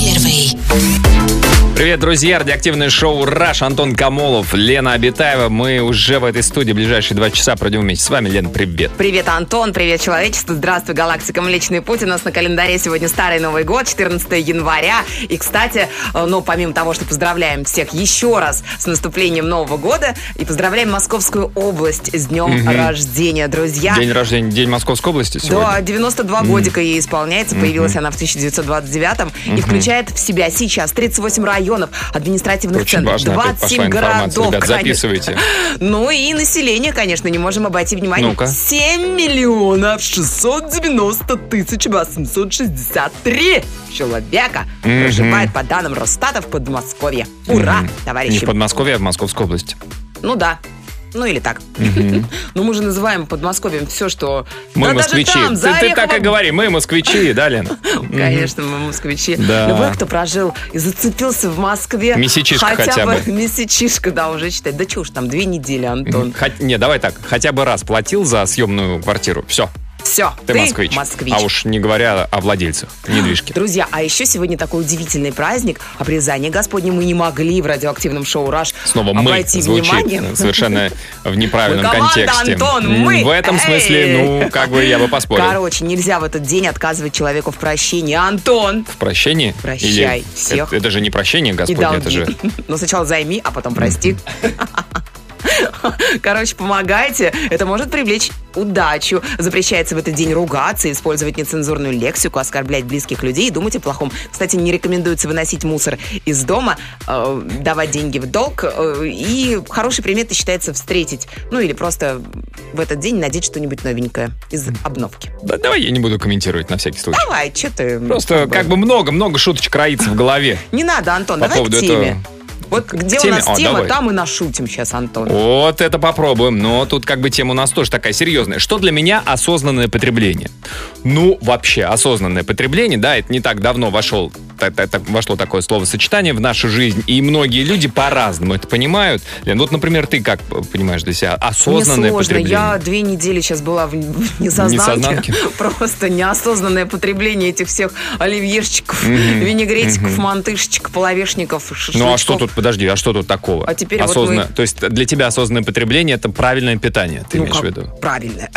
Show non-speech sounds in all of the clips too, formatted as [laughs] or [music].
первый. Привет, друзья! Радиоактивное шоу «Раш». Антон Камолов, Лена Абитаева. Мы уже в этой студии ближайшие два часа пройдем вместе с вами. Лена, привет. Привет, Антон, привет, человечество, здравствуй, галактика Млечный Путь. У нас на календаре сегодня Старый Новый год, 14 января. И, кстати, э, ну, помимо того, что поздравляем всех еще раз с наступлением Нового года, и поздравляем Московскую область с днем рождения, друзья. День рождения, День Московской области сегодня. Да, 92 годика ей исполняется. Появилась она в 1929 и включает в себя сейчас 38 районов, административных Очень центров, важно, опять 27 пошла информация. городов. Ребят, записывайте. [laughs] Ну и население, конечно, не можем обойти внимание. Ну-ка. 7 миллионов 690 тысяч 863 человека проживает по данным Росстата в Подмосковье. Ура, Не товарищи! в Подмосковье, а в Московской области. Ну да. Ну или так. [laughs] Ну мы же называем Подмосковьем все, что... Мы москвичи. ты, так и говори, мы москвичи, да, Лена? [laughs] Конечно, мы москвичи. Любой, кто прожил и зацепился в Москве. Месячишко хотя бы. [laughs] Месячишко, да, уже считать. Да чего ж там, две недели, Антон. Не, давай так, хотя бы раз платил за съемную квартиру. Все, Все, ты, москвич. москвич. А уж не говоря о владельцах недвижки. Друзья, а еще сегодня такой удивительный праздник. Обрезание Господне мы не могли в радиоактивном шоу «Раш» Снова мы обойти звучит вниманием. совершенно в неправильном Мы команда, контексте. Антон, мы. В этом смысле, ну, как бы я бы поспорил. Короче, нельзя в этот день отказывать человеку в прощении. Антон! В прощении? Прощай Или всех. Это, это же не прощение И Господне, это же... [laughs] Ну, сначала займи, а потом прости. [laughs] Короче, помогайте. Это может привлечь удачу. Запрещается в этот день ругаться, использовать нецензурную лексику, оскорблять близких людей и думать о плохом. Кстати, не рекомендуется выносить мусор из дома, э, давать деньги в долг. э, и хорошей приметой считается встретить, ну или просто в этот день надеть что-нибудь новенькое из обновки. Да, давай я не буду комментировать на всякий случай. Давай, что ты... Просто как бы много-много шуточек роится в голове. Не надо, Антон, По давай поводу к теме. этого. Вот где теме? у нас О, тема, давай. там и нашутим сейчас, Антон. Вот это попробуем. Но тут как бы тема у нас тоже такая серьезная. Что для меня осознанное потребление? Ну, вообще, осознанное потребление, да, это не так давно вошел, так- так- вошло такое словосочетание в нашу жизнь, и многие люди по-разному это понимают. Лен, вот, например, ты как понимаешь для себя осознанное Мне сложно. потребление? Я две недели сейчас была в несознанке. Несознанке? [laughs] Просто неосознанное потребление этих всех оливьешечков, винегретиков, мантышечек, половешников, Ну а что тут, подожди, а что тут такого? А теперь вот Осозна- мы- То есть для тебя осознанное потребление это правильное питание, ты Ну, имеешь в виду? Правильно,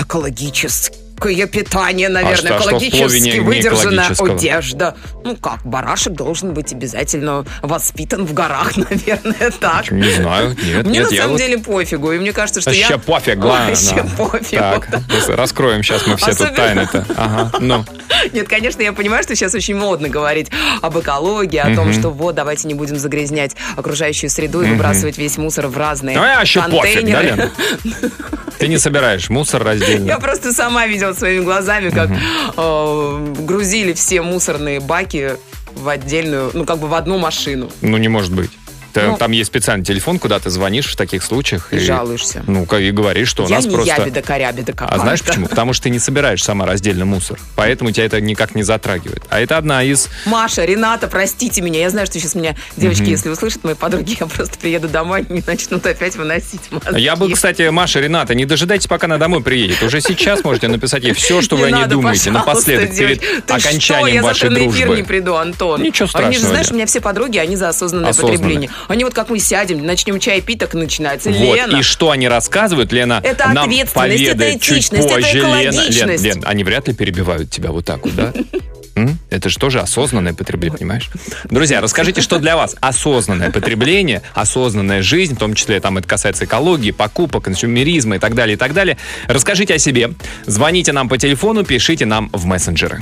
экологическое питание, наверное, что- а что плове экологически выдержанная экологического? одежда. Ну как, барашек должен быть обязательно воспитан в горах, [laughs] наверное, так. Не знаю, нет, Мне нет, на я самом вот- деле пофигу, и мне кажется, что я... Вообще пофиг, ладно. [laughs] Вообще пофигу. Так, раскроем сейчас мы все тут Особенно- тайны-то. Ага, ну. [laughs] Нет, конечно, я понимаю, что сейчас очень модно говорить об экологии, о том, что вот, давайте не будем загрязнять окружающую среду и выбрасывать весь мусор в разные Ну, а вообще пофиг, да, контейнеры. Лена? Ты не собираешь мусор раздельно. Я просто сама видела своими глазами, как э, грузили все мусорные баки в отдельную, ну, как бы в одну машину. Ну, не может быть. Та- Ну. Там есть специальный телефон, куда ты звонишь в таких случаях. И жалуешься. Ну, и говоришь, что у я нас не просто... ябеда корябеда. А знаешь почему? Потому что ты не собираешь сама раздельно мусор. Поэтому тебя это никак не затрагивает. А это одна из... Маша, Рената, простите меня. Я знаю, что сейчас меня девочки, если услышат мои подруги, [laughs] я просто приеду домой и начнут опять выносить мозги. Я бы, кстати, Маша, Рената, не дожидайтесь, пока она домой приедет. Уже сейчас можете написать ей все, что вы Не о ней надо, думаете, напоследок, перед окончанием что? Я вашей завтра на эфир дружбы. не приду, Антон. Ничего Они же, страшного, знаешь, у меня все подруги, они за осознанное потребление. Они вот как мы сядем, начнем чай пить, так и начинается. Вот, Лена, и что они рассказывают, Лена, Это нам ответственность, это чуть этичность, это позже. Лена, Лен, экологичность. Лен, они вряд ли перебивают тебя вот так вот, да? [laughs] Это же тоже осознанное потребление, понимаешь? Друзья, расскажите, что для вас осознанное потребление, осознанная жизнь, в том числе там это касается экологии, покупок, консюмеризма и так далее, и так далее. Расскажите о себе. Звоните нам по телефону, пишите нам в мессенджеры.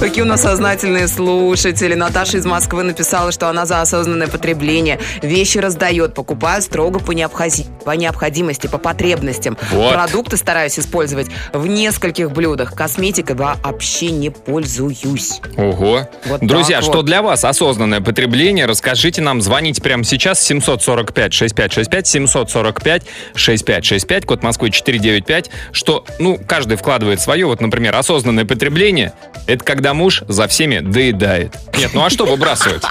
Какие у нас сознательные слушатели. Наташа из Москвы написала, что она за осознанное потребление. Вещи раздает, покупаю строго по, необходи- по необходимости, по потребностям. Вот. Продукты стараюсь использовать в нескольких блюдах. Косметикой вообще не пользуюсь. Ого. Вот Друзья, что вот. для вас осознанное потребление? Расскажите нам, звоните прямо сейчас 745-6565, 745-6565, код Москвы 495, что, ну, каждый вкладывает свое. Вот, например, осознанное потребление – это когда муж за всеми доедает. Нет, ну а что выбрасывать?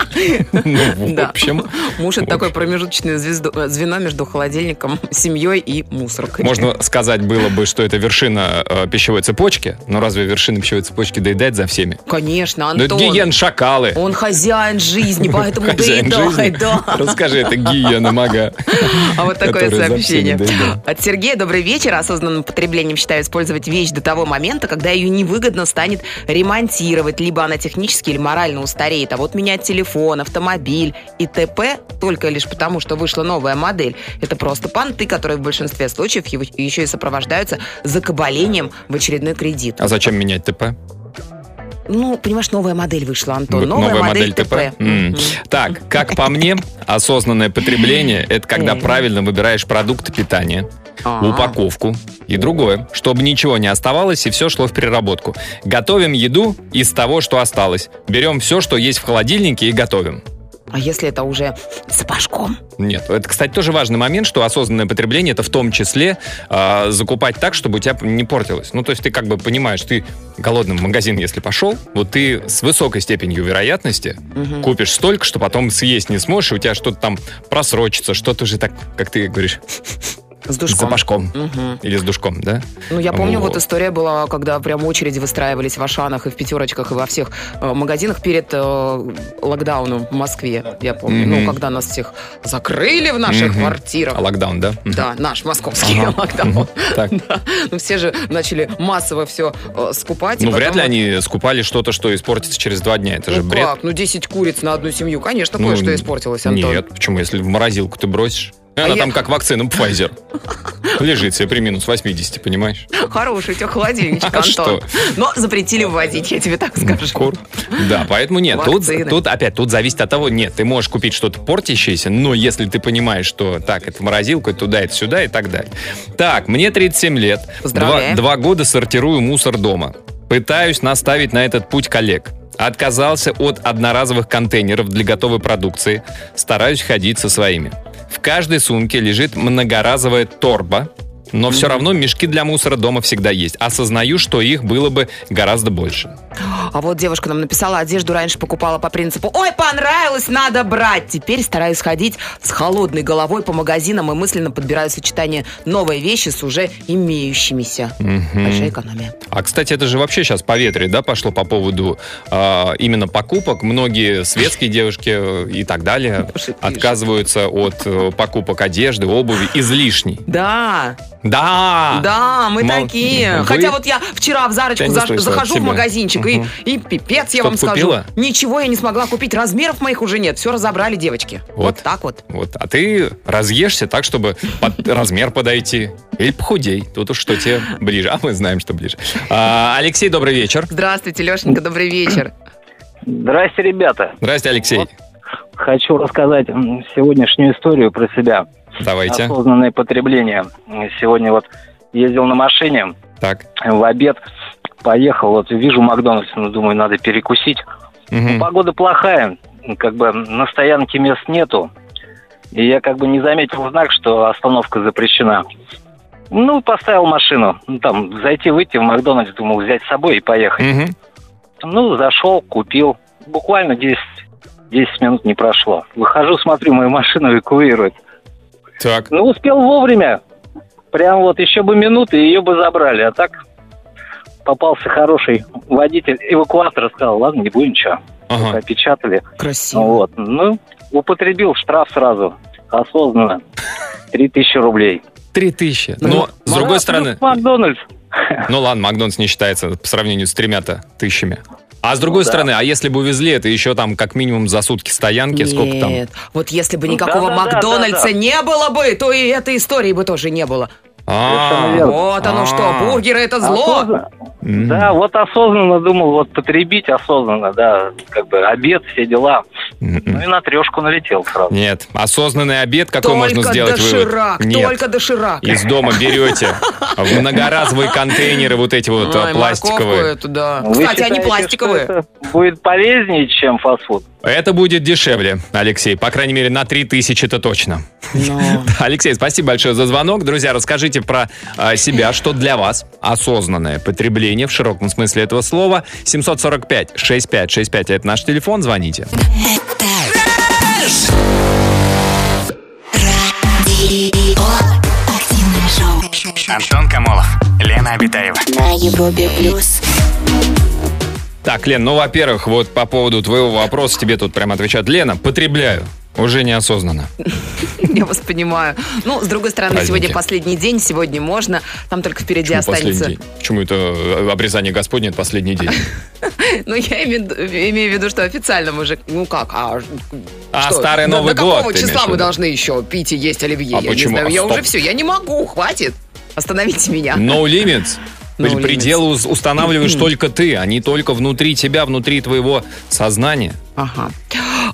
Ну, в общем, Муж это такое промежуточное звено между холодильником, семьей и мусоркой. Можно сказать было бы, что это вершина э, пищевой цепочки, но разве вершина пищевой цепочки доедает за всеми? Конечно, Ну, это Антон. гиен шакалы. Он хозяин жизни, поэтому [laughs] жизни. да. Расскажи, это гиена мага. А вот такое сообщение. От Сергея. Добрый вечер. Осознанным потреблением считаю использовать вещь до того момента, когда ее невыгодно станет ремонтировать, либо она технически или морально устареет. А вот менять телефон, автомобиль и т.п. только лишь потому, что вышла новая модель. Это просто понты, которые в большинстве случаев еще и сопровождаются закабалением в очередной кредит. А зачем менять ТП? Ну, понимаешь, новая модель вышла, Антон. В- Новая, модель, ТП. М. Мгм. Так, как по мне, осознанное потребление – это когда правильно выбираешь продукты питания, А. упаковку и другое, чтобы ничего не оставалось и все шло в переработку. Готовим еду из того, что осталось. Берем все, что есть в холодильнике и готовим. А если это уже с пашком? Нет, это, кстати, тоже важный момент, что осознанное потребление это в том числе а, закупать так, чтобы у тебя не портилось. Ну, то есть ты как бы понимаешь, ты голодным в магазин, если пошел, вот ты с высокой степенью вероятности Мгм. купишь столько, что потом съесть не сможешь, и у тебя что-то там просрочится, что-то уже так, как ты говоришь, С душком. запашком. Мгм. Или с душком, да? Ну, я помню, вот Вот. история была, когда прям очереди выстраивались в Ашанах и в пятерочках, и во всех э, магазинах перед э, локдауном в Москве. Я помню, Мгм. ну, когда нас всех закрыли в наших Мгм. квартирах. А локдаун, да? Да, наш московский Ага. локдаун. Мгм. Так. [laughs] Да. Ну, все же начали массово все скупать. и Ну, потом вряд ли они скупали что-то, что испортится через два дня. Это же Ну бред. как? Ну, 10 куриц на одну семью. Конечно, Ну, кое-что испортилось, Антон. Нет, почему? Если в морозилку ты бросишь, она А я- там как вакцина Pfizer. Лежит себе при минус 80, понимаешь? Хороший у тебя холодильничек, А Антон. что? Но запретили ввозить, я тебе так скажу. Кур. Да, поэтому нет. Тут, Вакцины. тут опять, тут зависит от того, нет, ты можешь купить что-то портящееся, но если ты понимаешь, что так, это в морозилку, это туда, это сюда и так далее. Так, мне 37 лет. Два, два года сортирую мусор дома. Пытаюсь наставить на этот путь коллег. Отказался от одноразовых контейнеров для готовой продукции. Стараюсь ходить со своими. В каждой сумке лежит многоразовая торба, но все равно мешки для мусора дома всегда есть. Осознаю, что их было бы гораздо больше. А вот девушка нам написала, одежду раньше покупала по принципу «Ой, понравилось, надо брать!» Теперь стараюсь ходить с холодной головой по магазинам и мысленно подбираю сочетание новой вещи с уже имеющимися. Большая экономия. А, кстати, это же вообще сейчас по ветре, да, пошло по поводу а, именно покупок. Многие светские девушки э, и так далее отказываются от э, покупок одежды, обуви излишней. Да, Да! да, мы Мол- такие. Вы- Хотя вот я вчера в Зарочку Я не заш- слышал от захожу в магазинчик, и, Мгм. и пипец, я вам скажу. купила? Ничего я не смогла купить, размеров моих уже нет. Все разобрали девочки. Вот, Вот. так вот. Вот, а ты разъешься так, чтобы под [laughs] размер подойти. Или похудей. Тут уж что тебе ближе. А мы знаем, что ближе. А, Алексей, добрый вечер. Здравствуйте, Лешенька, добрый вечер. Здрасте, ребята. Здрасте, Алексей. Хочу рассказать сегодняшнюю историю про себя. Давайте. Осознанное потребление. Сегодня вот ездил на машине, Так. в обед поехал, вот вижу Макдональдс, ну, думаю, надо перекусить. Мгм. Погода плохая, как бы на стоянке мест нету. И я как бы не заметил знак, что остановка запрещена. Ну, поставил машину. Ну, там, зайти, выйти в Макдональдс, думал, взять с собой и поехать. Мгм. Ну, зашел, купил. Буквально 10, 10 минут не прошло. Выхожу, смотрю, мою машину эвакуируют. Так. Ну, успел вовремя. Прям вот еще бы минуты, ее бы забрали. А так попался хороший водитель эвакуатора, сказал, ладно, не будем ничего. Ага. Опечатали. Красиво. Вот. Ну, употребил штраф сразу. Осознанно. 3000 рублей. Три тысячи. Ну, Но, с другой Ну, стороны... Макдональдс. Ну ладно, Макдональдс не считается по сравнению с тремя-то тысячами. А с другой Ну да. стороны, а если бы увезли это еще там как минимум за сутки стоянки, сколько там? Нет, вот если бы никакого да-да-да, Макдональдса да-да. не было бы, то и этой истории бы тоже не было. А. Вот оно А. что, бургеры это зло. Да, вот осознанно думал, вот потребить осознанно, да, как бы обед, все дела. Ну М-м. и на трешку налетел сразу. Нет, осознанный обед, какой можно сделать вывод? доширак, Нет. только доширак. Из дома берете в многоразовые контейнеры вот эти вот а, пластиковые. Кстати, они пластиковые. будет полезнее, чем фастфуд? Это будет дешевле, Алексей. По крайней мере, на 3000 это точно. Ну. [laughs] Алексей, спасибо большое за звонок. Друзья, расскажите про а, себя, что для вас осознанное потребление в широком смысле этого слова. 745-6565 это наш телефон, звоните. Антон Камолов, Лена Абитаева. На Европе плюс. Так, Лен, ну, во-первых, вот по поводу твоего вопроса тебе тут прямо отвечают. Лена, потребляю. Уже неосознанно. [laughs] Я вас понимаю. Ну, с другой стороны, Праздники. сегодня последний день, сегодня можно. Там только впереди Почему останется. Почему это э, обрезание Господне, это последний день? [laughs] Ну, я имею, в виду- что официально мы же, ну как, а, А старый До- Новый до год какого ты числа мы должны еще пить и есть оливье? А я не знаю, А я стоп. уже все, я не могу, хватит. Остановите меня. No limits. No limits. Пределы уз- устанавливаешь только ты, а не только внутри тебя, внутри твоего сознания. Ага.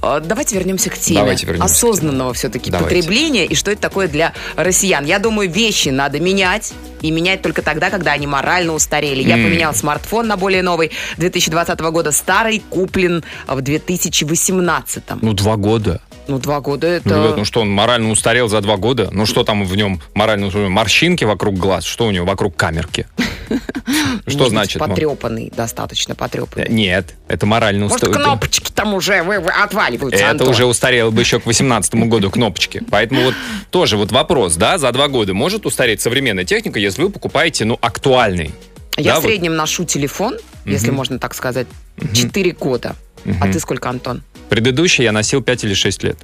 А, Давайте вернемся к теме Давайте вернемся осознанного все-таки потребления и что это такое для россиян. Я думаю, вещи надо менять и менять только тогда, когда они морально устарели. Я М. поменял смартфон на более новый 2020 года. Старый куплен в 2018. Ну, два года. Ну, два года это... Ну, ну что, он морально устарел за два года? Ну что там в нем морально устарел? Морщинки вокруг глаз? Что у него вокруг камерки? [laughs] Что может значит? ну? Потрепанный, достаточно потрепанный. Нет, это морально Может, устарел. кнопочки там уже отваливаются, Это уже устарело бы еще к 18 году кнопочки. Поэтому вот тоже вот вопрос, да, за два года может устареть современная техника, если вы покупаете, ну, актуальный. Я в среднем ношу телефон, если можно так сказать, 4 года. А ты сколько, Антон? Предыдущий я носил 5 или 6 лет.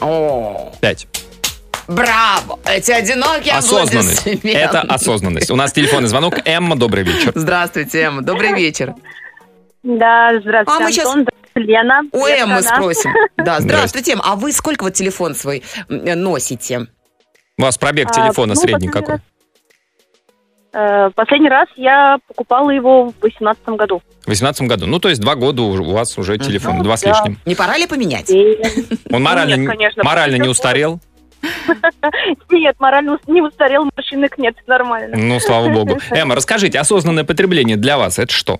О, 5. браво! Эти одинокие Осознанность. Это осознанность. У нас телефонный звонок. Эмма, добрый вечер. Здравствуйте, Эмма. Добрый вечер. Да, здравствуйте, А мы Антон, здравствуйте, Лена. У Эммы спросим. Да, здравствуйте, Эм. А вы сколько вот телефон свой м, носите? У вас пробег А, телефона ну, средний какой? Э, Последний раз я покупала его в 2018 году. В 18 году. Ну, то есть два года у вас уже телефон, Ну, два с да. лишним. Не пора ли поменять? И- Он морально, нет, не- конечно, морально не потому что- устарел? [laughs] Нет, морально не устарел, морщинок нет, нормально. Ну, слава богу. [laughs] Эмма, расскажите, осознанное потребление для вас это что?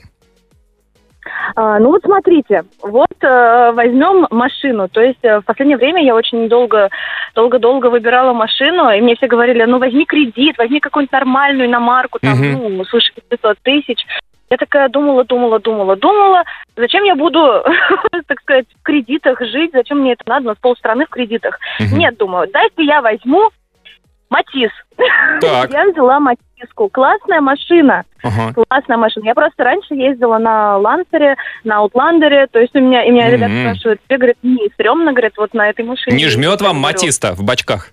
А, ну вот смотрите, вот э, возьмем машину. То есть э, в последнее время я очень долго, долго-долго выбирала машину, и мне все говорили, ну возьми кредит, возьми какую-нибудь нормальную иномарку, там, Мгм. ну, свыше 500 тысяч. Я такая думала, думала, думала, думала, зачем я буду, [laughs] так сказать, в кредитах жить, зачем мне это надо, у нас полстраны в кредитах. Мгм. Нет, думаю, дайте я возьму Матис. Так. [laughs] Я взяла Матиску. Классная машина. Ага. Классная машина. Я просто раньше ездила на Лансере, на Аутландере. То есть у меня, и меня ребята Мгм. спрашивают, тебе, говорят, не стрёмно, говорят, вот на этой машине. Не жмет вам матиста в бачках?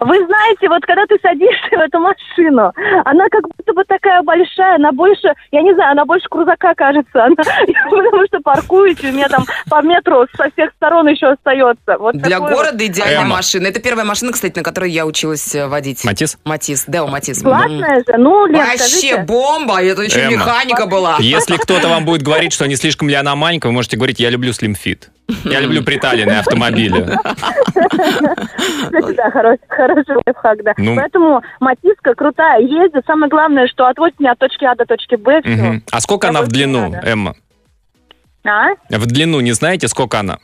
Вы знаете, вот когда ты садишься в эту машину, она как будто бы такая большая, она больше, я не знаю, она больше крузака кажется. [laughs] Она, потому что паркуете, у меня там по метру со всех сторон еще остается. Вот Для вот. города идеальная Эмма. машина. Это первая машина, кстати, на которой я училась э, водить. Матис? Матис, Део Матис. Классная же. Ну. Лен, Вообще скажите. Бомба, это еще Эмма. механика была. Если кто-то вам будет говорить, что не слишком ли она маленькая, вы можете говорить, я люблю Slim Fit. Я [laughs] люблю приталенные автомобили. Кстати, да, хороший, хороший лайфхак, да. Ну. Поэтому Матиска крутая, ездит. Самое главное, что отводит меня от точки А до точки Б. А сколько Я она в длину, надо. Эмма? А? В длину не знаете, сколько она?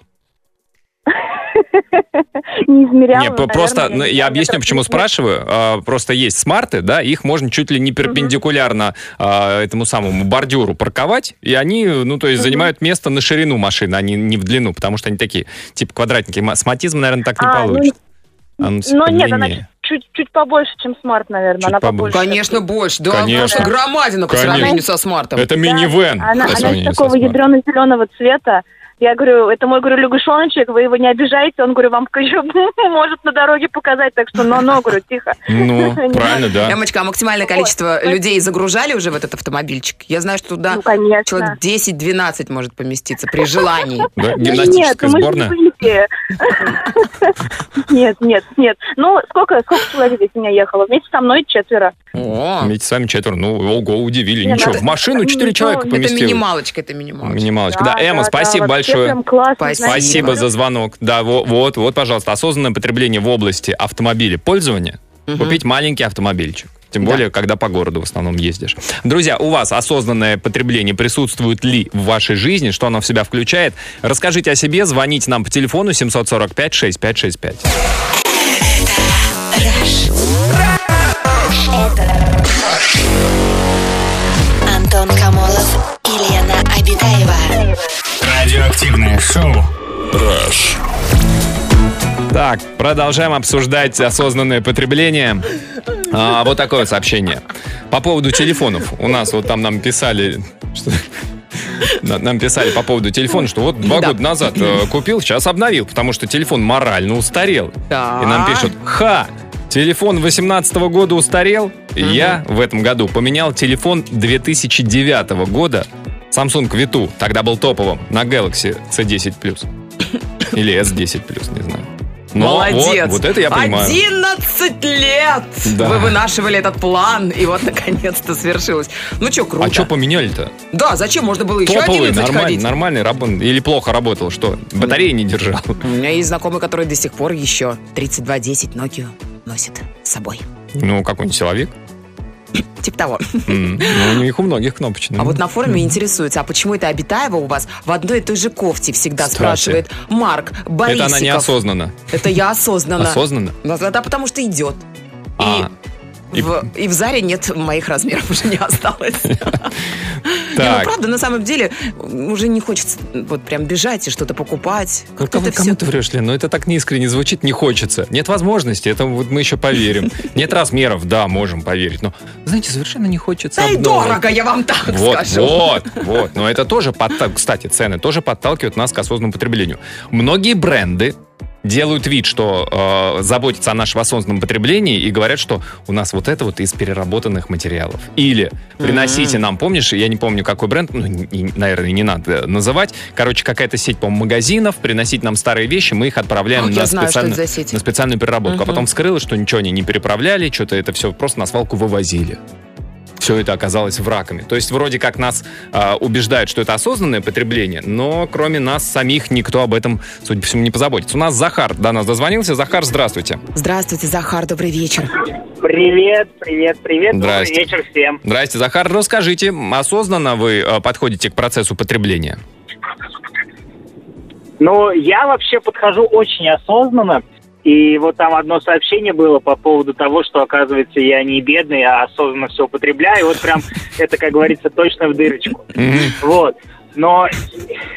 [laughs] [laughs] Не измеряла, Не, п- наверное, просто не ну, я объясню, почему 30. спрашиваю. А, Просто есть смарты, да, их можно чуть ли не перпендикулярно а, этому самому бордюру парковать, и они, ну, то есть занимают место на ширину машины, а не, не в длину, потому что они такие, типа квадратники. М- С Матизом, наверное, так не А, ну, получится. А ну, Ну нет, она чуть, чуть побольше, чем смарт, наверное. Чуть она побольше. побольше. Конечно, больше. Да, Конечно. просто громадина по Конечно. сравнению со смартом. Это минивэн. Она, она из такого смартом. ядрено-зеленого цвета. Я говорю, это мой, говорю, лягушоночек, вы его не обижаете. Он, говорю, вам еще [laughs] может на дороге показать, так что но-но, говорю, тихо. Ну, [laughs] правильно, да. Эмочка, а максимальное количество людей загружали уже в этот автомобильчик? Я знаю, что туда Ну, конечно. человек 10-12 может поместиться при желании. Да, Нет, Гимнастическая ну сборная. Выйти. Нет, нет, нет. Ну, сколько, сколько человек здесь меня ехало? Вместе со мной четверо. О, Вместе с вами четверо. Ну, ого, удивили. Ничего, в машину четыре ну, человека это это минималочка, это минималочка. Минималочка. Да, Эмма, спасибо вообще большое. Спасибо. за звонок. Да, во- вот, вот, пожалуйста, осознанное потребление в области автомобиля пользования. Купить маленький автомобильчик. Тем Да. более, когда по городу в основном ездишь. Друзья, у вас осознанное потребление присутствует ли в вашей жизни? Что оно в себя включает? Расскажите о себе, звоните нам по телефону 745-6565. Антон Камолов и Лена Обитаева. Радиоактивное шоу. Так, продолжаем обсуждать осознанное потребление. А, вот такое сообщение. По поводу телефонов. У нас вот там нам писали... что- на- Нам писали по поводу телефона, что вот два Да. года назад э, купил, сейчас обновил, потому что телефон морально устарел. Да. И нам пишут, ха, телефон 18 года устарел. Я в этом году поменял телефон 2009 года, Samsung Vitu, тогда был топовым, на Galaxy C10 Plus. Или S10 Plus, не знаю. Но Молодец. Вот, вот это я понимаю. 11 лет Да. вы вынашивали этот план, и вот [laughs] наконец-то свершилось. Ну что, круто. А что поменяли-то? Да, зачем? Можно было еще Топовый, 11 нормальный, ходить. нормальный работал. Или плохо работал, что? Батареи не держал. У меня есть знакомый, который до сих пор еще 3210 Nokia носит с собой. Ну, какой-нибудь силовик. [coughs] Типа того. М, Ну, у них у многих кнопочный. А вот на форуме интересуется, а почему это Обитаева у вас в одной и той же кофте всегда Кстати. спрашивает Марк Борисиков. Это она неосознанно. Это я осознанно. Осознанно? Да, да, потому что идет. И, А, и- В, и в Заре нет моих размеров, [laughs] уже не осталось. [laughs] Не, ну Так. правда, на самом деле, уже не хочется вот прям бежать и что-то покупать. Ну, кому, это кому все... ты врешь, Лен? Ну, это так неискренне звучит, не хочется. Нет возможности, это вот мы еще поверим. [laughs] Нет размеров, да, можем поверить. Но, знаете, совершенно не хочется Да и дорого, я вам так Вот, скажу. вот, вот. Но это тоже, подта- кстати, цены тоже подталкивают нас к осознанному потреблению. Многие бренды делают вид, что э, заботятся о нашем осознанном потреблении и говорят, что у нас вот это вот из переработанных материалов. Или приносите нам, помнишь, я не помню, какой бренд, ну, не- наверное, не надо называть. Короче, какая-то сеть, по-моему, магазинов, приносить нам старые вещи, мы их отправляем я на, знаю, специальную, на специальную переработку. А Мгм. потом вскрылось, что ничего они не переправляли, что-то это все просто на свалку вывозили все это оказалось врагами. То есть вроде как нас а, убеждают, что это осознанное потребление, но кроме нас самих никто об этом, судя по всему, не позаботится. У нас Захар до нас дозвонился. Захар, здравствуйте. Здравствуйте, Захар, добрый вечер. Привет, привет, привет. Добрый Здрасте. вечер всем. Здрасте, Захар. Расскажите, осознанно вы а, подходите к процессу потребления? Ну, я вообще подхожу очень осознанно. И вот там одно сообщение было по поводу того, что, оказывается, я не бедный, а осознанно все употребляю. И вот прям [laughs] это, как говорится, точно в дырочку. Вот. Но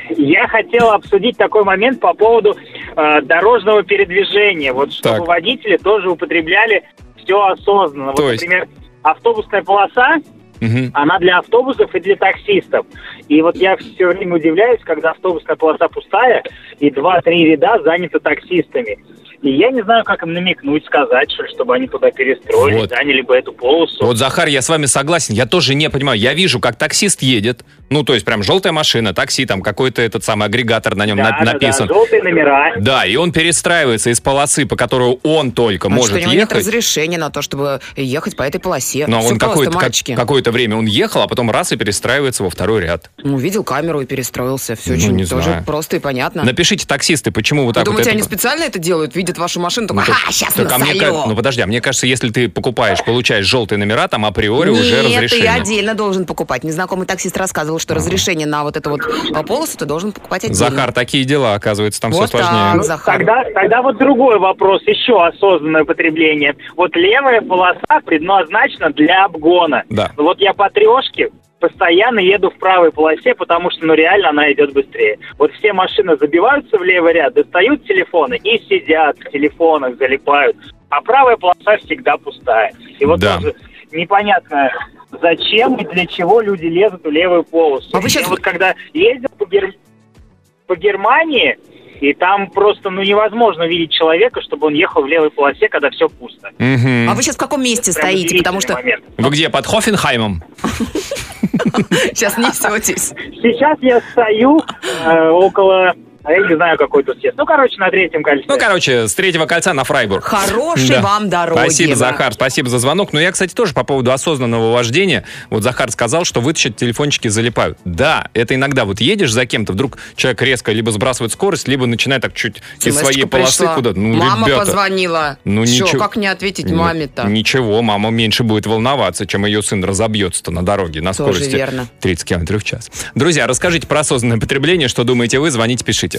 я хотел обсудить такой момент по поводу э, дорожного передвижения. Вот чтобы Так. водители тоже употребляли все осознанно. То вот, есть? например, автобусная полоса, Мгм. она для автобусов и для таксистов. И вот я все время удивляюсь, когда автобусная полоса пустая, и два-три ряда заняты таксистами. И я не знаю, как им намекнуть, сказать, что ли, чтобы они туда перестроились, Вот. заняли бы эту полосу. Вот, Захар, я с вами согласен. Я тоже не понимаю. Я вижу, как таксист едет. Ну, то есть прям желтая машина, такси, там какой-то этот самый агрегатор на нем да, на- да, да, написан. желтые номера. Да, и он перестраивается из полосы, по которой он только Значит, может у него нет ехать. разрешения на то, чтобы ехать по этой полосе. Но Всё он какое-то, как- какое-то время он ехал, а потом раз и перестраивается во второй ряд. Ну, Увидел камеру и перестроился. Все Ну, очень не тоже знаю. просто и понятно. Напишите, таксисты, почему вот Вы так думаете, вот они это- специально это делают? Видят вашу машину, Ну, такой, так- ха, сейчас так, а мне Ну подожди, а мне кажется, если ты покупаешь, получаешь желтые номера, там априори уже Нет, ты разрешение. отдельно должен покупать. Незнакомый таксист рассказывал, что разрешение на вот эту вот а, полосу ты должен покупать отдельно. Захар, такие дела, оказывается, там Вот все сложнее. так. Захар. Тогда, тогда вот другой вопрос, еще осознанное потребление. Вот левая полоса предназначена для обгона. Да. Ну Вот я по трешке постоянно еду в правой полосе, потому что, ну, реально она идет быстрее. Вот все машины забиваются в левый ряд, достают телефоны и сидят в телефонах, залипают. А правая полоса всегда пустая. И вот Да. тоже непонятно, зачем и для чего люди лезут в левую полосу. А вы щас- Я вот когда ездил по Германии, по Германии, и там просто ну невозможно видеть человека, чтобы он ехал в левой полосе, когда все пусто. Мгм. А вы сейчас в каком месте Прям стоите? Потому что момент. Вы где, под Хофенхаймом? [laughs] сейчас несетесь. Сейчас я стою э, около, а я не знаю, какой тут съезд. Ну, короче, на третьем кольце. Ну, короче, с третьего кольца на Фрайбург. Хорошей Да. вам дороги. Спасибо, Захар, спасибо за звонок. Но я, кстати, тоже по поводу осознанного вождения. Вот Захар сказал, что вытащить телефончики залипают. Да, это иногда вот едешь за кем-то, вдруг человек резко либо сбрасывает скорость, либо начинает так чуть из Смс-очка своей полосы пришла. куда-то. Ну, Мама ребята, позвонила. Ну, Чё, ничего. как не ответить Ну, маме-то? Ничего, мама меньше будет волноваться, чем ее сын разобьется на дороге на Тоже скорости верно. 30 км в час. Друзья, расскажите про осознанное потребление, что думаете вы, звоните, пишите.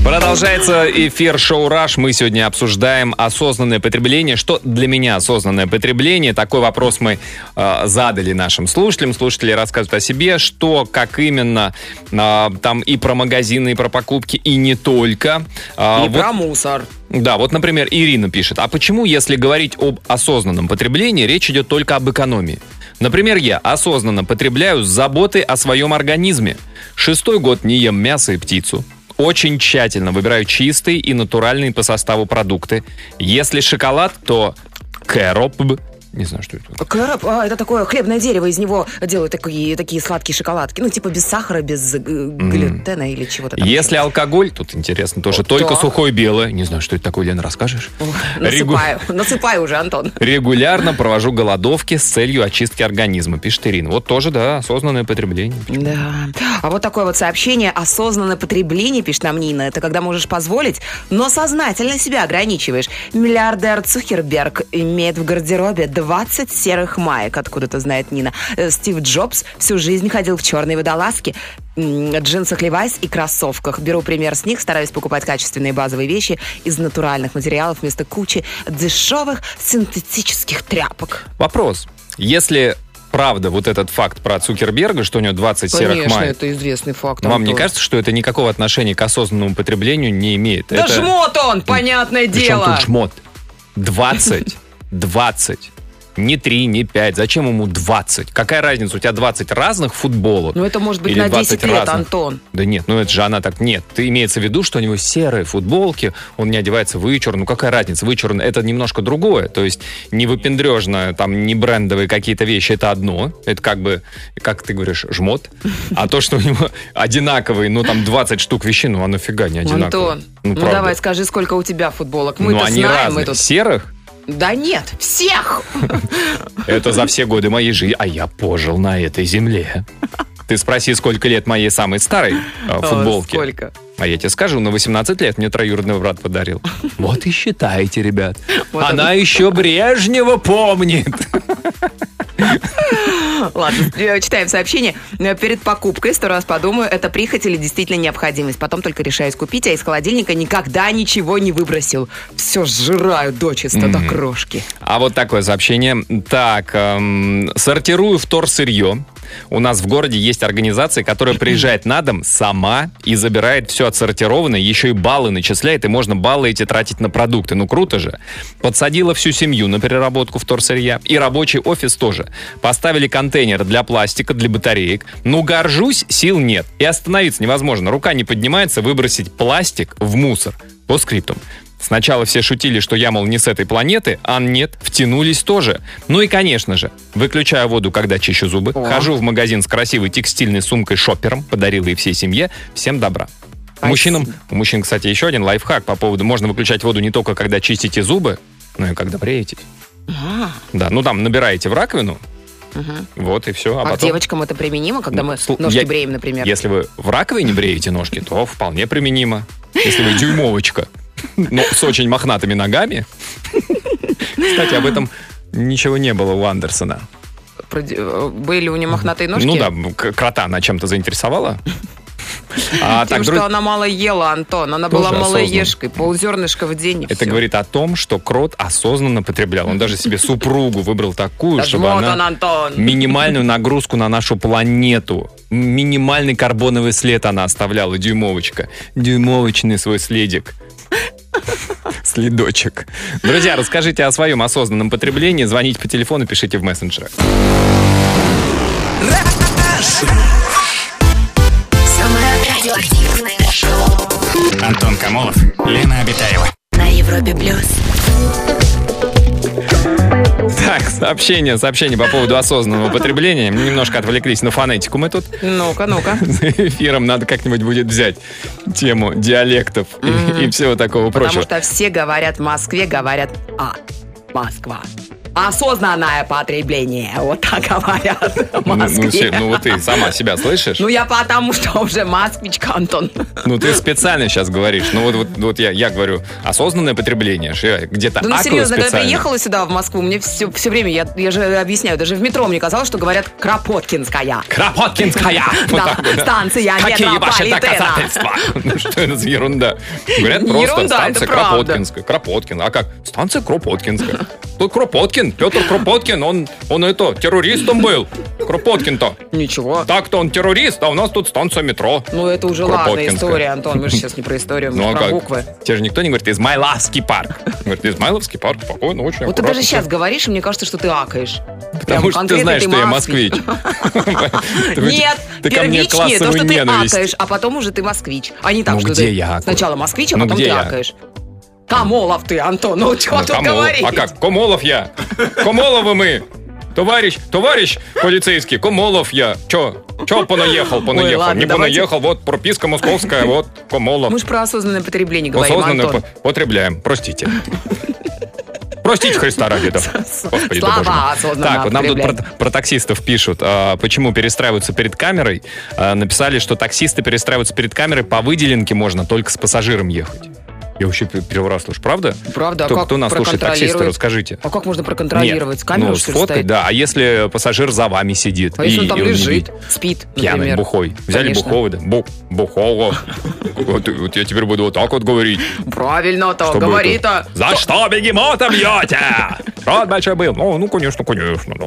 Продолжается эфир шоу «Раш». Мы сегодня обсуждаем осознанное потребление. Что для меня осознанное потребление? Такой вопрос мы э, задали нашим слушателям. Слушатели рассказывают о себе, что, как именно, э, там и про магазины, и про покупки, и не только. А, И вот- про мусор. Да, вот, например, Ирина пишет. А почему, если говорить об осознанном потреблении, речь идет только об экономии? Например, я осознанно потребляю с заботой о своем организме. Шестой год не ем мясо и птицу. Очень тщательно выбираю чистые и натуральные по составу продукты. Если шоколад, то кэроп. Не знаю, что это. Кэроп, а, это такое хлебное дерево, из него делают такие, такие сладкие шоколадки. Ну, типа без сахара, без э, глютена или чего-то там. Если алкоголь, тут интересно тоже, Вот только да. сухое белое. Не знаю, что это такое, Лена, расскажешь? Регу- Насыпаю, насыпаю уже, Антон. Регулярно провожу голодовки с целью очистки организма, пишет Ирина. Вот тоже, да, осознанное потребление. Да. А вот такое вот сообщение «Осознанное потребление», пишет нам Нина, это когда можешь позволить, но сознательно себя ограничиваешь. Миллиардер Цукерберг имеет в гардеробе 20 серых маек, откуда-то знает Нина. Э, Стив Джобс всю жизнь ходил в черной водолазке, джинсах Levi's и кроссовках. Беру пример с них, стараюсь покупать качественные базовые вещи из натуральных материалов вместо кучи дешевых синтетических тряпок. Вопрос. Если правда вот этот факт про Цукерберга, что у него 20 серых Конечно, маек, это известный факт. вам не кажется, что это никакого отношения к осознанному потреблению не имеет? Да это... жмот он, понятное Причем дело. тут жмот? 20. 20. [laughs] Не 3, не 5. Зачем ему 20? Какая разница? У тебя 20 разных футболок? Ну, это может быть на 20 10 лет, разных? Антон. Да нет, ну это же она так... Нет, ты имеется в виду, что у него серые футболки, он не одевается вычурно. Ну какая разница? Вычурно это немножко другое. То есть не выпендрежно, там, не брендовые какие-то вещи, это одно. Это как бы, как ты говоришь, жмот. А то, что у него одинаковые, ну там 20 штук вещей, ну а нафига не одинаковые? Антон, ну, правда. давай скажи, сколько у тебя футболок. Мы ну знаем, разные. мы тут... Серых? Да нет, всех! Это за все годы моей жизни. А я пожил на этой земле. Ты спроси, сколько лет моей самой старой э, футболке. Сколько? А я тебе скажу, на 18 лет мне троюродный брат подарил. Вот и считайте, ребят. Вот Она он. еще Брежнева помнит. [laughs] Ладно, э, читаем сообщение. Э, Перед покупкой сто раз подумаю, это прихоть или действительно необходимость. Потом только решаюсь купить, а из холодильника никогда ничего не выбросил. Все сжираю дочисто до крошки. А вот такое сообщение. Так, эм, сортирую вторсырье. У нас в городе есть организация, которая приезжает на дом сама и забирает все отсортированное, еще и баллы начисляет, и можно баллы эти тратить на продукты. Ну, круто же. Подсадила всю семью на переработку вторсырья. И рабочий офис тоже. Поставили контейнер для пластика, для батареек. Ну, горжусь, сил нет. И остановиться невозможно. Рука не поднимается выбросить пластик в мусор. По скриптум. Сначала все шутили, что я, мол, не с этой планеты, а нет, втянулись тоже. Ну и, конечно же, выключаю воду, когда чищу зубы, О. хожу в магазин с красивой текстильной сумкой-шопером, подарила и всей семье. Всем добра. Спасибо. Мужчинам, у мужчин, кстати, еще один лайфхак по поводу, можно выключать воду не только когда чистите зубы, но и когда бреетесь. А, Да, ну там набираете в раковину, вот и все. А, а к потом, девочкам это применимо, когда мы Слу- ножки я- бреем, например? если вы в раковине бреете ножки, то вполне применимо. Если вы дюймовочка, но с очень мохнатыми ногами. Кстати, об этом ничего не было у Андерсона. Э, Были у него мохнатые ножки? Ну да, к- крота она чем-то заинтересовала. А, Тем, так, что друз- она мало ела, Антон. Она Тоже была малоежкой. Ползернышко в день. и Это всё. говорит о том, что крот осознанно потреблял. Он даже себе супругу выбрал такую, чтобы она минимальную нагрузку на нашу планету, минимальный карбоновый след она оставляла, дюймовочка. Дюймовочный свой следик. Следочек. Друзья, расскажите о своем осознанном потреблении. Звоните по телефону, пишите в мессенджерах. Радиоактивное шоу Антон Камолов, Лена Обитаева. на Европе плюс. Так, сообщение, сообщение по поводу осознанного потребления. Немножко отвлеклись на фонетику мы тут. Ну-ка, ну-ка. [laughs] За эфиром надо как-нибудь будет взять тему диалектов и, и всего такого Потому прочего. что все говорят в Москве, говорят «А, Москва». Осознанное потребление. Вот так говорят в Ну, ну, Москве. все- ну, вот ты сама себя слышишь? Ну, я потому что уже москвичка, Антон. Ну, ты специально сейчас говоришь. Ну, вот, вот, вот я, я говорю, осознанное потребление. где-то Да ну серьезно, когда я специально. приехала сюда, в Москву, мне все, все время, я, я же объясняю, даже в метро мне казалось, что говорят Кропоткинская. Кропоткинская! [laughs] Да, станция Какие ваши метрополитена. доказательства? [laughs] Ну, что это за ерунда? Говорят, просто станция. Кропоткинская. Кропоткин. А как? Станция Кропоткинская. Тут Кропоткин, Петр Кропоткин, он, он это, террористом был. Кропоткин-то. Ничего. Так-то он террорист, а у нас тут станция метро. Ну, это уже Кропоткинская. история, Антон. Мы же сейчас не про историю, мы Ну, а про как? буквы. Тебе же никто не говорит, Измайловский парк. Говорит, Измайловский парк, спокойно, очень Вот ты даже сейчас говоришь, и мне кажется, что ты акаешь. Потому что ты знаешь, что я москвич. [laughs] Ты- Нет, ты первичнее то, что ты акаешь, а потом уже ты москвич. А не так, Ну, что ты сначала москвич, а Ну, потом ты акаешь. Камолов ты, Антон, ну что Ну, тут Комолов. говорить? А как? Комолов я. Комоловы мы. Товарищ, товарищ полицейский, Комолов я. Чё? Чё понаехал, понаехал? ладно, Не давайте. понаехал, вот прописка московская, вот Комолов. Мы же про осознанное потребление говорим, Осознанно Антон. по- потребляем. Простите. [laughs] Простите Христа ради, да. Господи, да мой. осознанно Так, вот нам тут про, про таксистов пишут, а, почему перестраиваются перед камерой. А, написали, что таксисты перестраиваются перед камерой, по выделенке можно только с пассажиром ехать. Я вообще первый раз слышу, правда? Правда, а кто, как кто нас слушает, таксисты, расскажите. А как можно проконтролировать? Нет, Камеру, ну, что сфоткать, ставить? да. А если пассажир за вами сидит? А если он там не лежит, видит? спит, Пьяный, например? бухой. Взяли Конечно. бухого, да? Бу, бухого. Вот, вот я теперь буду вот так вот говорить. Правильно-то, говори-то. За что бегемота бьете? Рад большой был. Ну, ну, конечно, конечно. да.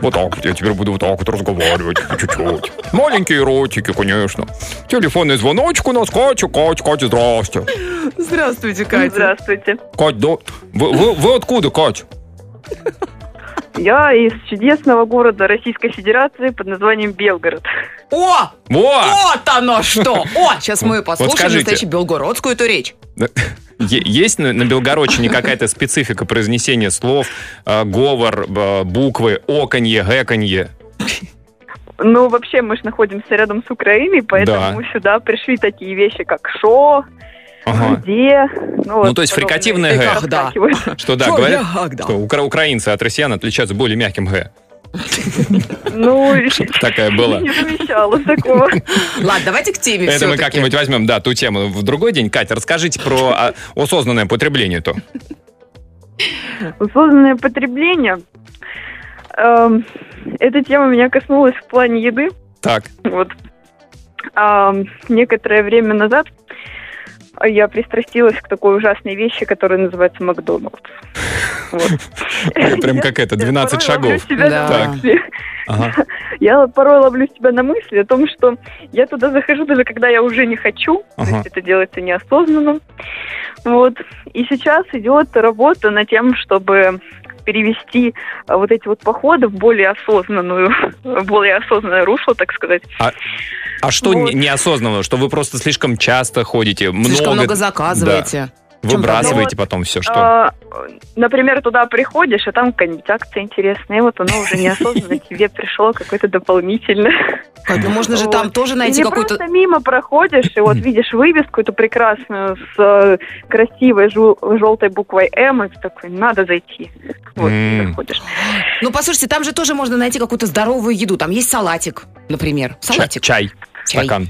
Вот так вот. Я теперь буду вот так вот разговаривать чуть-чуть. Маленькие ротики, конечно. Телефонный звоночек у нас. Катя, Катя, Катя, здрасте. Здравствуйте, Катя. Здравствуйте. Кать, да... вы, вы, вы откуда, Кать? Я из чудесного города Российской Федерации под названием Белгород. О! Во! Вот оно что! О! Сейчас мы Вот послушаем скажите. настоящую белгородскую эту речь. Есть на, на Белгородчине какая-то специфика произнесения слов, э, говор, э, буквы, оконье, гэконье? Ну, вообще, мы же находимся рядом с Украиной, поэтому мы сюда пришли такие вещи, как шо, Ага. где. Ну, Ну, то есть фрикативное «г». Когда? Что да, Что говорят, да. что укра- украинцы от россиян отличаются более мягким г. [laughs] Ну, [laughs] Такая была. не замечала такого. [laughs] Ладно, давайте к теме Это мы как-нибудь возьмем, да, ту тему в другой день. Катя, расскажите про а, осознанное потребление-то. Осознанное потребление. Эм, Эта тема меня коснулась в плане еды. Так, Вот некоторое время назад я пристрастилась к такой ужасной вещи, которая называется Макдоналдс. Прям как это, 12 Я порой ловлю шагов. Я порой ловлю себя на мысли о том, что я туда захожу даже когда я уже не хочу. То есть это делается неосознанно. Вот. И сейчас идет работа над тем, чтобы перевести а, вот эти вот походы в более осознанную, [laughs] в более осознанное русло, так сказать. А что Вот. не- неосознанного? Что вы просто слишком часто ходите, много, Слишком много заказываете. да, выбрасываете потом все, что... А, например, туда приходишь, а там какая-нибудь акция интересная, и вот оно уже неосознанно тебе пришло какое-то дополнительное. Ну можно же там тоже найти Или какой-то... просто мимо проходишь, и вот видишь вывеску эту прекрасную с э, красивой желтой буквой М, и ты такой, надо зайти. Вот, заходишь. Ну, послушайте, там же тоже можно найти какую-то здоровую еду. Там есть салатик, например. Салатик. Чай, Чай. стакан.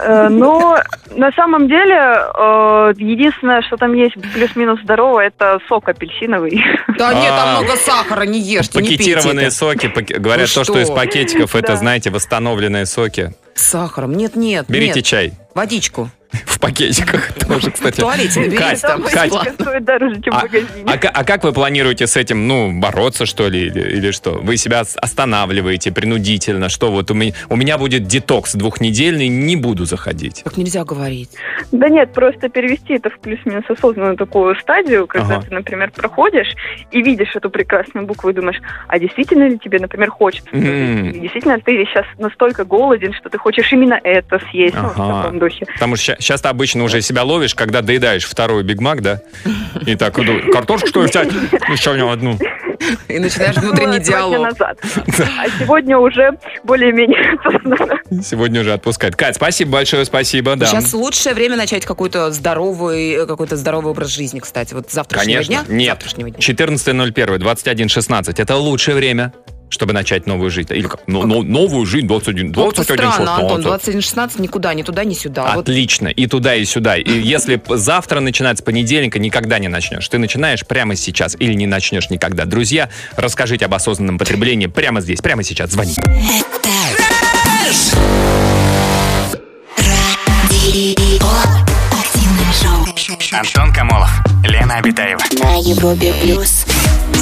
Э, Но на самом деле э, единственное, что там есть плюс-минус здорово, это сок апельсиновый. Да нет, там А. много сахара, не ешьте, Пакетированные соки. Говорят, то, что из пакетиков, это, знаете, восстановленные соки. С сахаром. Нет, нет, Берите чай Водичку. в пакетиках. Тоже, В кстати. туалете наберите Кать, там. Кать, стоит дороже, чем в А, магазине. а ка- а как вы планируете с этим, ну, бороться, что ли, или, или что? Вы себя останавливаете принудительно, что вот у меня, у меня будет детокс двухнедельный, не буду заходить. Так нельзя говорить. Да нет, просто перевести это в плюс-минус осознанную такую стадию, когда Ага. ты, например, проходишь и видишь эту прекрасную букву и думаешь, а действительно ли тебе, например, хочется? И Действительно, ты сейчас настолько голоден, что ты хочешь именно это съесть, ну, в Ага. таком духе. Потому что сейчас ты обычно уже себя ловишь, когда доедаешь второй Биг Мак, да? И так, иду, картошку что ли взять? Еще у него одну. И начинаешь внутренний диалог. назад. А сегодня уже более-менее. [laughs] Сегодня уже отпускает. Кать, спасибо большое, спасибо, да. Сейчас лучшее время начать какой-то здоровый, какой-то здоровый образ жизни, кстати. Вот завтрашнего Конечно. дня. Нет. Завтрашнего дня. 14.01, 21.16. Это лучшее время, чтобы начать новую жизнь. Или как? Ну, ну, новую жизнь 21, Как-то 21, странно, Антон, 16. 21.16 никуда, ни туда, ни сюда. Вот Отлично. И туда, и сюда. И если завтра начинать с понедельника, никогда не начнешь. Ты начинаешь прямо сейчас или не начнешь никогда. Друзья, расскажите об осознанном потреблении прямо здесь, прямо сейчас. Шоу. Антон Камолов, Лена Обитаева. На Европе плюс.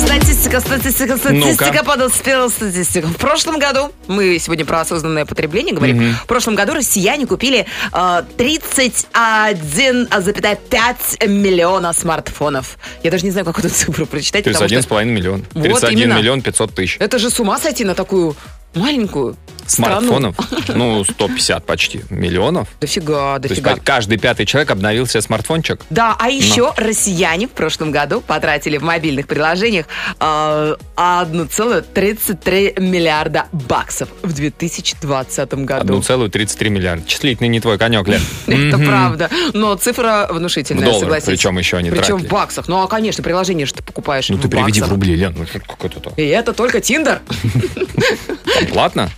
Статистика, статистика, статистика, подоспела статистика. В прошлом году, мы сегодня про осознанное потребление говорим, в прошлом году россияне купили э, 31,5 миллиона смартфонов. Я даже не знаю, как эту цифру прочитать, потому что 31,5 миллион. Вот 31 именно. миллион 500 тысяч. это же с ума сойти на такую маленькую страну. Смартфонов? Ну, 150 почти миллионов. Дофига, То есть дофига. каждый пятый человек обновил себе смартфончик. Да, а еще россияне в прошлом году потратили в мобильных приложениях э, 1,33 миллиарда баксов в 2020 году. 1,33 миллиарда. Числительный не твой конек, Лен. [laughs] Это правда. Но цифра внушительная, долларах, согласись. причем еще они Причем в баксах. Ну, а, конечно, приложение же ты покупаешь Ну ты переведи в рубли, Лен. Ну? И это только Тиндер. [laughs] Платно?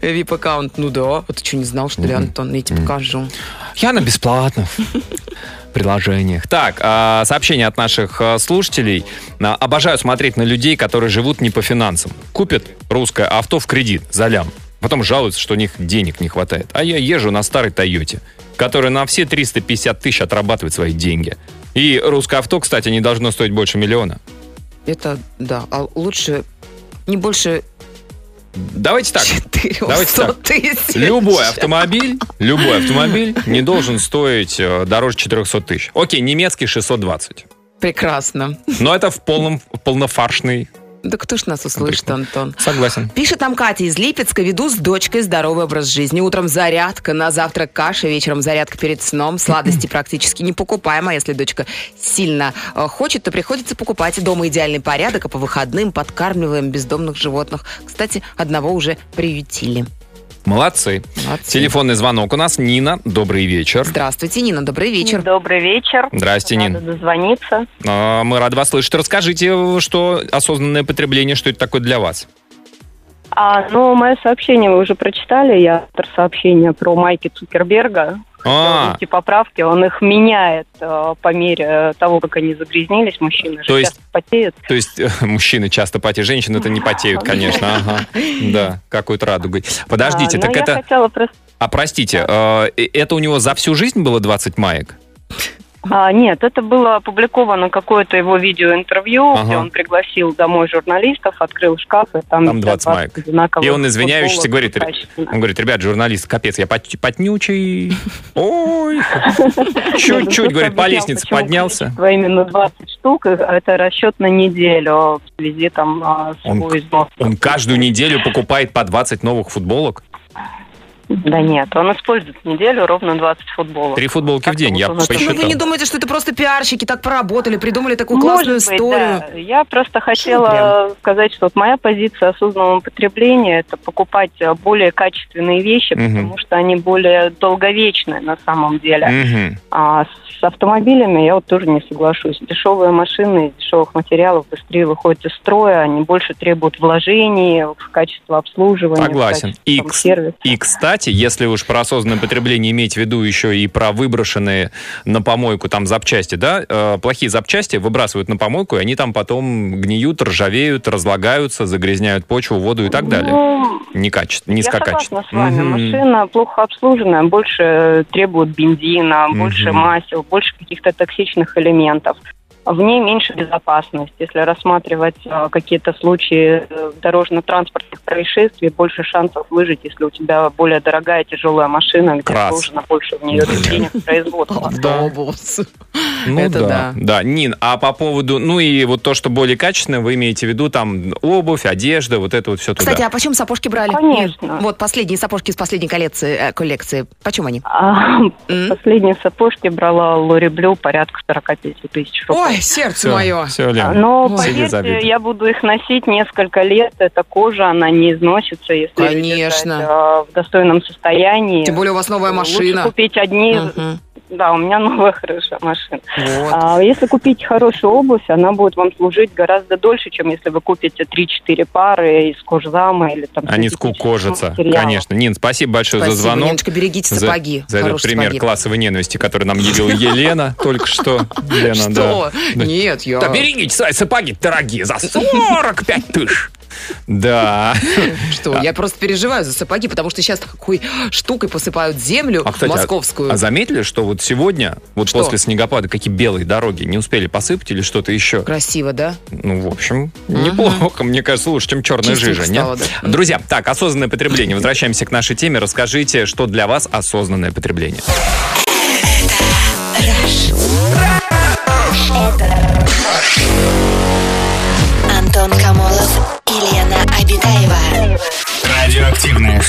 VIP-аккаунт. Ну да. Вот ты что, не знал, что ли, Антон? Я тебе покажу. Я на бесплатных [laughs] приложениях. Так, а, сообщение от наших а, слушателей. А, Обожаю смотреть на людей, которые живут не по финансам. Купят русское авто в кредит за лям. Потом жалуются, что у них денег не хватает. А я езжу на старой Тойоте, которая на все 350 тысяч отрабатывает свои деньги. И русское авто, кстати, не должно стоить больше миллиона. Это, да. А лучше не больше Давайте так. 400 Давайте так. тысяч. Любой автомобиль, любой автомобиль не должен стоить э, дороже 400 тысяч. Окей, немецкий 620. Прекрасно. Но это в полном, полнофаршный. Да кто ж нас услышит, Антон? Согласен. Пишет нам Катя из Липецка. Веду с дочкой здоровый образ жизни. Утром зарядка, на завтрак каша, вечером зарядка перед сном. Сладости [clears throat] практически не покупаем, а если дочка сильно э, хочет, то приходится покупать. Дома идеальный порядок, а по выходным подкармливаем бездомных животных. Кстати, одного уже приютили. Молодцы. Молодцы. Телефонный звонок у нас. Нина, добрый вечер. Здравствуйте, Нина, добрый вечер. Добрый вечер. Здрасте, Рада Нин. дозвониться. А, Мы рады вас слышать. Расскажите, что осознанное потребление, что это такое для вас? А, ну, мое сообщение вы уже прочитали. Я автор сообщения про Майки Цукерберга. А, Эти поправки, он их меняет э, по мере того, как они загрязнились. Мужчины же есть- часто потеют. то есть э, [laughs] мужчины часто потеют, женщины-то не потеют, [laughs] конечно. Ага. Да, какой-то радугой. Подождите, А, так ну, я это... просто... А простите, э, это у него за всю жизнь было 20 маек? А, нет, это было опубликовано какое-то его видеоинтервью, Ага. где он пригласил домой журналистов, открыл шкаф, и там, Там висят 20 маек. одинаковых И он, извиняющийся, говорит, он говорит, ребят, журналист, капец, я пот- потнючий. Ой, чуть-чуть, говорит, по лестнице поднялся. именно 20 штук, и это расчет на неделю в связи там а, с его. Он каждую неделю покупает по 20 новых футболок. Да нет, он использует в неделю ровно 20 футболок. Три футболки в Так, день, я он это- Ну, вы посчитал. не думаете, что это просто пиарщики так поработали, придумали такую классную Может быть, историю? да. Я просто хотела сказать, что вот моя позиция осознанного потребления – это покупать э, более качественные вещи, Мгм. потому что они более долговечны на самом деле. Мгм. А с автомобилями я вот тоже не соглашусь. Дешевые машины из дешевых материалов быстрее выходят из строя, они больше требуют вложений в качество обслуживания, в Согласен. качество, И, там, сервиса. и, кстати, кстати, если уж про осознанное потребление иметь в виду еще и про выброшенные на помойку там запчасти, да, э, плохие запчасти выбрасывают на помойку, и они там потом гниют, ржавеют, разлагаются, загрязняют почву, воду и так далее. Ну, Некачественно, я низкокачественно. согласна с вами. Мгм. Машина плохо обслуженная, больше требует бензина, больше Мгм. масел, больше каких-то токсичных элементов. В ней меньше безопасность. Если рассматривать э, какие-то случаи э, дорожно-транспортных происшествий, больше шансов выжить, если у тебя более дорогая тяжелая машина, где Крас. вложено больше в нее денег производства. Ну Это да, да. да. Нин, а по поводу, ну и вот то, что более качественно, вы имеете в виду там обувь, одежда, вот это вот все Кстати, туда. а почем сапожки брали? Конечно. Вот последние сапожки из последней коллекции. э, коллекции. Почем они? А последние сапожки брала Лори Блю порядка 45 тысяч рублей. Ой, сердце мое. все, Лен. Но, Ой. Себе поверьте, я буду их носить несколько лет. Это кожа, она не износится, если Конечно. держать, э, в достойном состоянии. Тем более у вас новая Лучше машина. купить одни... Да, у меня [laughs] новая хорошая машина. Вот. А если купить хорошую обувь, она будет вам служить гораздо дольше, чем если вы купите 3-4 пары из кожзама или там... Они скукожатся, материалов. конечно. Нин, спасибо большое Спасибо, за звонок. Леночка, берегите За- сапоги. За, этот Хорошие пример сапоги. классовой ненависти, который нам явила [laughs] Елена только что. Лена, Что? Нет, я... Да берегите свои сапоги дорогие за 45 тысяч. Да. Что? Я просто переживаю за сапоги, потому что сейчас такой штукой посыпают землю А, кстати, а- московскую. А, заметили, что вот сегодня, вот Что? после снегопада, какие белые дороги не успели посыпать или что-то еще? Красиво, да? Ну, в общем, неплохо, мне кажется, лучше, чем черная жижа, нет? стало, да. Друзья, так, осознанное потребление. Возвращаемся к нашей теме. Расскажите, что для вас осознанное потребление.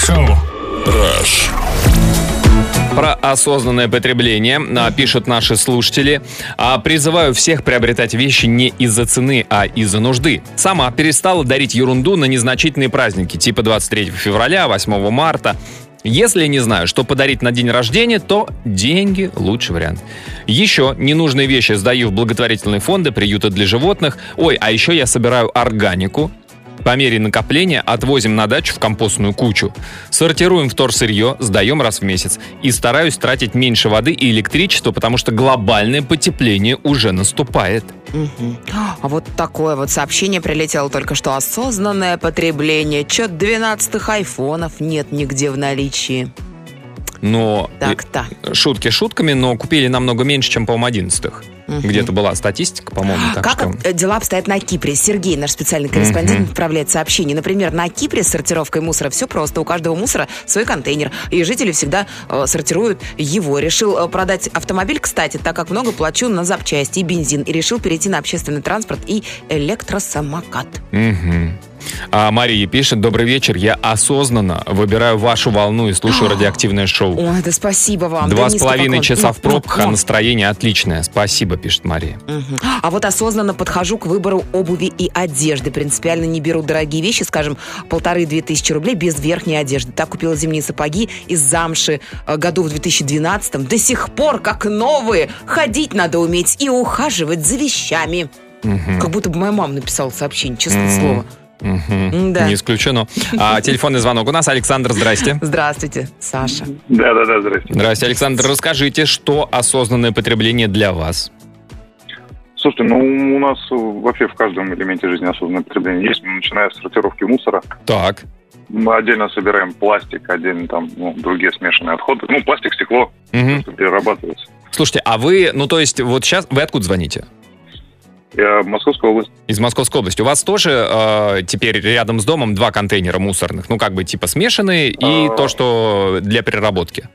Шоу. Про осознанное потребление а, пишут наши слушатели. А, Призываю всех приобретать вещи не из-за цены, а из-за нужды. Сама перестала дарить ерунду на незначительные праздники, типа 23 февраля, 8 марта. Если не знаю, что подарить на день рождения, то деньги – лучший вариант. Еще ненужные вещи сдаю в благотворительные фонды, приюты для животных. Ой, а еще я собираю органику, по мере накопления отвозим на дачу в компостную кучу. Сортируем вторсырье, сдаем раз в месяц. И стараюсь тратить меньше воды и электричества, потому что глобальное потепление уже наступает. Мгм. А вот такое вот сообщение прилетело только что. Осознанное потребление. Чё 12 айфонов нет нигде в наличии. Но Так-то. э, шутки шутками, но купили намного меньше, чем, по-моему, 11 Мгм. Где-то была статистика, по-моему, как что... дела обстоят на Кипре? Сергей, наш специальный корреспондент, отправляет сообщение. Например, на Кипре с сортировкой мусора все просто. У каждого мусора свой контейнер. И жители всегда э, сортируют его. Решил э, продать автомобиль, кстати, так как много плачу на запчасти и бензин. И решил перейти на общественный транспорт и электросамокат. Мгм. А Мария пишет, добрый вечер, я осознанно выбираю вашу волну и слушаю радиоактивное шоу. Ой, да спасибо вам. Два Да с половиной часа в Ну, пробках, а настроение отличное. Спасибо, пишет Мария. Мгм. А вот осознанно подхожу к выбору обуви и одежды. Принципиально не беру дорогие вещи, скажем, полторы-две тысячи рублей без верхней одежды. Так купила зимние сапоги из замши э, году в 2012 До сих пор как новые. Ходить надо уметь и ухаживать за вещами. Как будто бы моя мама написала сообщение, честное М. слово. Мгм. Да. Не исключено. А, [laughs] телефонный звонок у нас. Александр, здрасте. Здравствуйте, Саша. Да-да-да, здрасте. Здрасте, Александр. Расскажите, что осознанное потребление для вас? Слушайте, ну у нас э, вообще в каждом элементе жизни осознанное потребление есть, начиная с сортировки мусора. Так. Мы отдельно собираем пластик, отдельно там ну, другие смешанные отходы. Ну, пластик, стекло, что перерабатывается. Слушайте, а вы, ну то есть вот сейчас, вы откуда звоните? Я Московская область. Из Московской области. У вас тоже э, теперь рядом с домом два контейнера мусорных, ну как бы типа смешанные и А. то, что для переработки.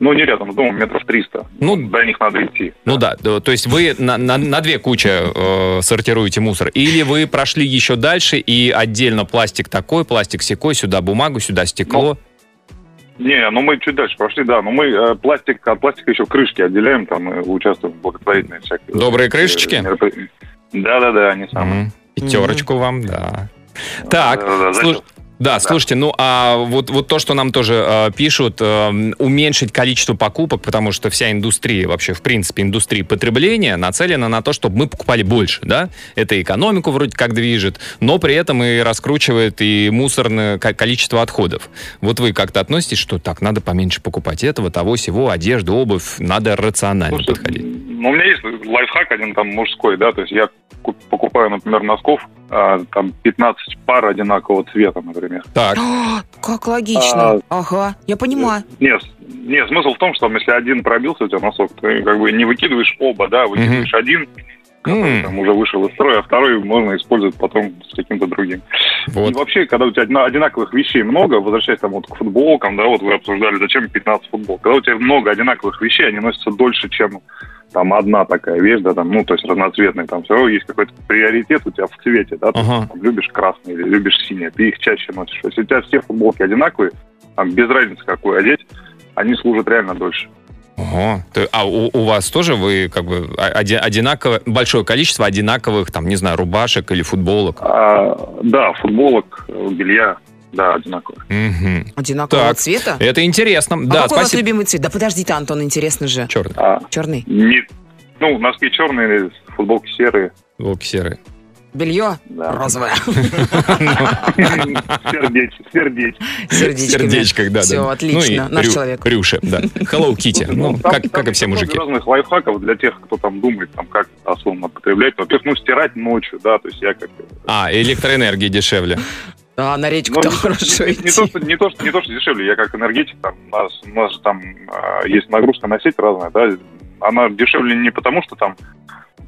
Ну, не рядом с домом, метров 300. Ну, До них надо идти. Ну да, да, то есть вы на, на- на две кучи э, сортируете мусор. Или вы прошли еще дальше и отдельно пластик такой, пластик секой, сюда бумагу, сюда стекло. Не, ну мы чуть дальше прошли, да. Но мы э, пластик, от пластика еще крышки отделяем, там мы участвуем в благотворительной всякой. Добрые крышечки? э, меропри- Да-да-да, они самые. Мгм. Пятерочку вам, да. Так, Да-да-да, слу- зачет. Да, слушайте, ну а вот, вот то, что нам тоже э, пишут, э, уменьшить количество покупок, потому что вся индустрия, вообще, в принципе, индустрия потребления нацелена на то, чтобы мы покупали больше, да? Это экономику вроде как движет, но при этом и раскручивает и мусорное ко- количество отходов. Вот вы как-то относитесь, что так, надо поменьше покупать этого, того, всего, одежду, обувь, надо рационально подходить. Ну, у меня есть лайфхак один там мужской, да, то есть я ку- покупаю, например, носков, а, там 15 пар одинакового цвета, например. Так. А, Как логично. А, Ага, я понимаю. Нет, нет, смысл в том, что если один пробился у тебя носок, ты как бы не выкидываешь оба, да, выкидываешь один, который там уже вышел из строя, а второй можно использовать потом с каким-то другим. Вот. И вообще, когда у тебя одинаковых вещей много, возвращаясь там вот к футболкам, да, вот вы обсуждали, зачем 15 футбол. Когда у тебя много одинаковых вещей, они носятся дольше, чем там одна такая вещь, да, там, ну, то есть разноцветная, там все равно есть какой-то приоритет у тебя в цвете, да, ты Ага. там, любишь красный или любишь синий, ты их чаще носишь. Если у тебя все футболки одинаковые, там, без разницы, какую одеть, они служат реально дольше. Ого. А у, у вас тоже вы как бы оди- одинаково, большое количество одинаковых, там, не знаю, рубашек или футболок? А, да, футболок, э, белья, да, одинаковые. Мгм. Одинакового Так, цвета? Это интересно. А да, какой у вас спасибо. любимый цвет? Да подожди-то, Антон, интересно же. Черный. А, Черный. не, ну, носки черные, футболки серые. Волки серые. Белье Да. розовое. [laughs] Сердеч, сердеч. Сердечками. Сердечках, да. Все, отлично. Ну и Наш человек. Рюши, да. Hello [laughs] Kitty. Ну, Там- как, и все мужики. разных лайфхаков для тех, кто там думает, там, как осознанно потреблять. Во-первых, ну, стирать ночью, да, то есть я как... А, электроэнергия дешевле. А, на Ну, речку-то не, хорошо не- идти. не то, что, не, то, что, не то, что дешевле, я как энергетик, там, у нас, у нас же там а, есть нагрузка на сеть разная, да, она дешевле не потому, что там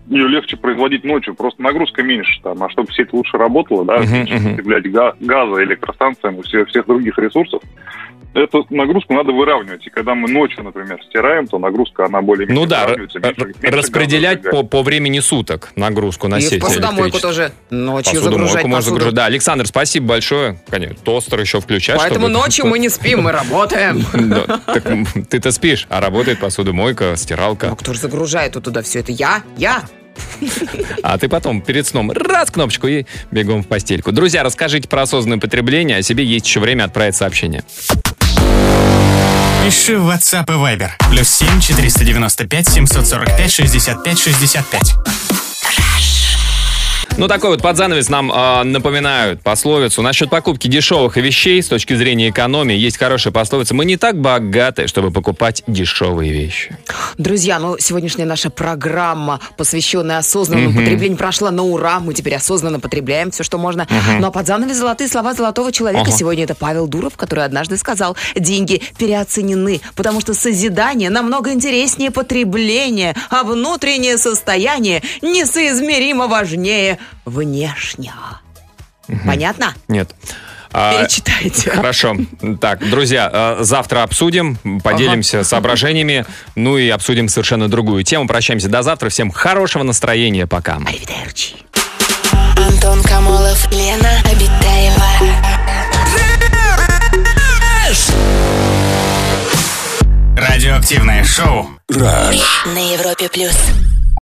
ее легче производить ночью, просто нагрузка меньше, там, а чтобы сеть лучше работала, да, меньше потреблять га- газа, электростанциям и всех, всех других ресурсов, эту нагрузку надо выравнивать. И когда мы ночью, например, стираем, то нагрузка, она более-менее Ну да, меньше- распределять по, по времени суток нагрузку на И сеть в посудомойку тоже ночью загружать можно посуду. загружать. Да, Александр, спасибо большое. Конечно, тостер еще включать. Поэтому чтобы- ночью мы не спим, мы работаем. [laughs] Ты-то спишь, а работает посудомойка, стиралка. Ну, кто же загружает туда все это? Я? Я? А ты потом перед сном раз кнопочку и бегом в постельку. Друзья, расскажите про осознанное потребление, а себе есть еще время отправить сообщение. Пиши в WhatsApp и Viber. Плюс 7 495 745 65 65. Ну, такой вот под занавес нам э, напоминают пословицу. Насчет покупки дешевых вещей с точки зрения экономии есть хорошая пословица. Мы не так богаты, чтобы покупать дешевые вещи. Друзья, ну, сегодняшняя наша программа, посвященная осознанному потреблению, прошла на ура. Мы теперь осознанно потребляем все, что можно. Ну, а под занавес золотые слова золотого человека. Ага. Сегодня это Павел Дуров, который однажды сказал, деньги переоценены, потому что созидание намного интереснее потребления, а внутреннее состояние несоизмеримо важнее внешнего. Понятно? Нет. А, Перечитайте. Хорошо. Так, друзья, э, завтра обсудим, поделимся соображениями, ну и обсудим совершенно другую тему. Прощаемся до завтра. Всем хорошего настроения. Пока. Аривидерчи. Антон Камолов, Лена Обитаева. Радиоактивное шоу. Rush. На Европе плюс.